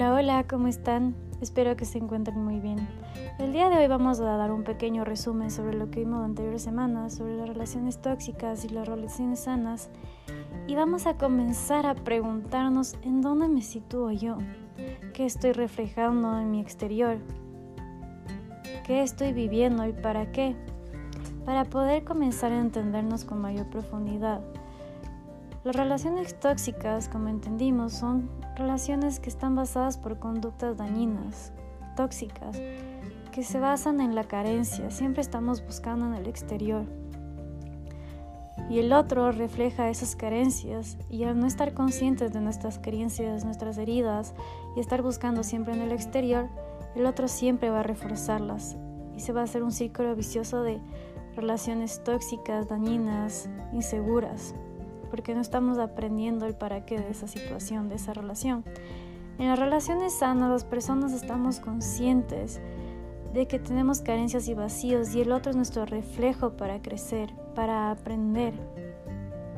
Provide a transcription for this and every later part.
Hola, hola, ¿cómo están? Espero que se encuentren muy bien. El día de hoy vamos a dar un pequeño resumen sobre lo que vimos anteriores semanas, sobre las relaciones tóxicas y las relaciones sanas. Y vamos a comenzar a preguntarnos en dónde me sitúo yo, qué estoy reflejando en mi exterior, qué estoy viviendo y para qué, para poder comenzar a entendernos con mayor profundidad. Las relaciones tóxicas, como entendimos, son relaciones que están basadas por conductas dañinas, tóxicas, que se basan en la carencia. Siempre estamos buscando en el exterior. Y el otro refleja esas carencias y al no estar conscientes de nuestras creencias, nuestras heridas y estar buscando siempre en el exterior, el otro siempre va a reforzarlas y se va a hacer un círculo vicioso de relaciones tóxicas, dañinas, inseguras porque no estamos aprendiendo el para qué de esa situación, de esa relación. En las relaciones sanas las personas estamos conscientes de que tenemos carencias y vacíos y el otro es nuestro reflejo para crecer, para aprender.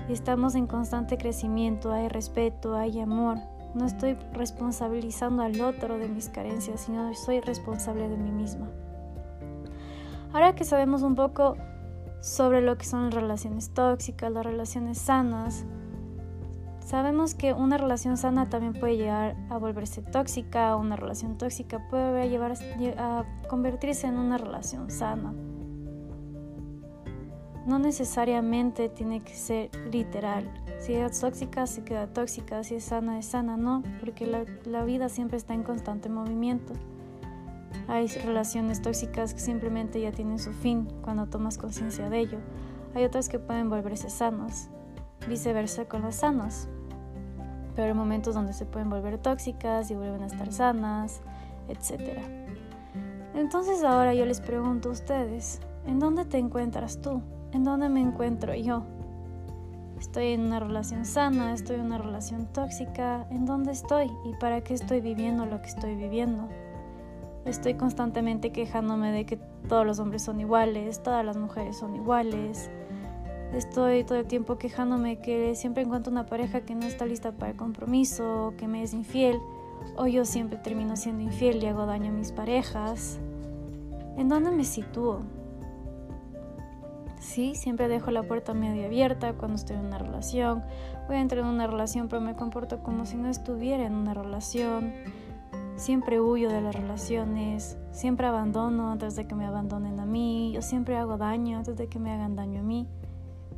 Estamos en constante crecimiento, hay respeto, hay amor. No estoy responsabilizando al otro de mis carencias, sino soy responsable de mí misma. Ahora que sabemos un poco sobre lo que son las relaciones tóxicas, las relaciones sanas. Sabemos que una relación sana también puede llegar a volverse tóxica, una relación tóxica puede llevar a convertirse en una relación sana. No necesariamente tiene que ser literal. Si es tóxica, se queda tóxica. Si es sana, es sana. No, porque la, la vida siempre está en constante movimiento. Hay relaciones tóxicas que simplemente ya tienen su fin cuando tomas conciencia de ello. Hay otras que pueden volverse sanas, viceversa con las sanas. Pero hay momentos donde se pueden volver tóxicas y vuelven a estar sanas, etc. Entonces ahora yo les pregunto a ustedes, ¿en dónde te encuentras tú? ¿En dónde me encuentro yo? ¿Estoy en una relación sana? ¿Estoy en una relación tóxica? ¿En dónde estoy? ¿Y para qué estoy viviendo lo que estoy viviendo? Estoy constantemente quejándome de que todos los hombres son iguales, todas las mujeres son iguales. Estoy todo el tiempo quejándome que siempre encuentro una pareja que no está lista para el compromiso, que me es infiel, o yo siempre termino siendo infiel y hago daño a mis parejas. ¿En dónde me sitúo? Sí, siempre dejo la puerta medio abierta cuando estoy en una relación. Voy a entrar en una relación, pero me comporto como si no estuviera en una relación Siempre huyo de las relaciones, siempre abandono antes de que me abandonen a mí, yo siempre hago daño antes de que me hagan daño a mí.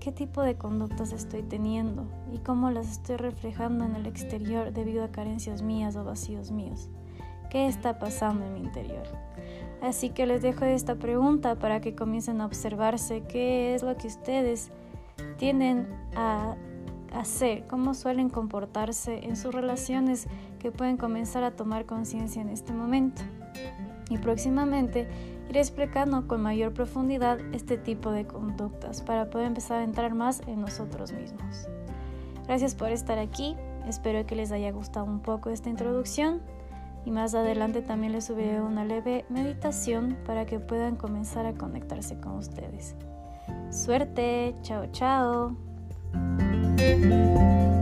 ¿Qué tipo de conductas estoy teniendo y cómo las estoy reflejando en el exterior debido a carencias mías o vacíos míos? ¿Qué está pasando en mi interior? Así que les dejo esta pregunta para que comiencen a observarse qué es lo que ustedes tienen a hacer, cómo suelen comportarse en sus relaciones que pueden comenzar a tomar conciencia en este momento. Y próximamente iré explicando con mayor profundidad este tipo de conductas para poder empezar a entrar más en nosotros mismos. Gracias por estar aquí, espero que les haya gustado un poco esta introducción y más adelante también les subiré una leve meditación para que puedan comenzar a conectarse con ustedes. Suerte, chao chao. Thank you.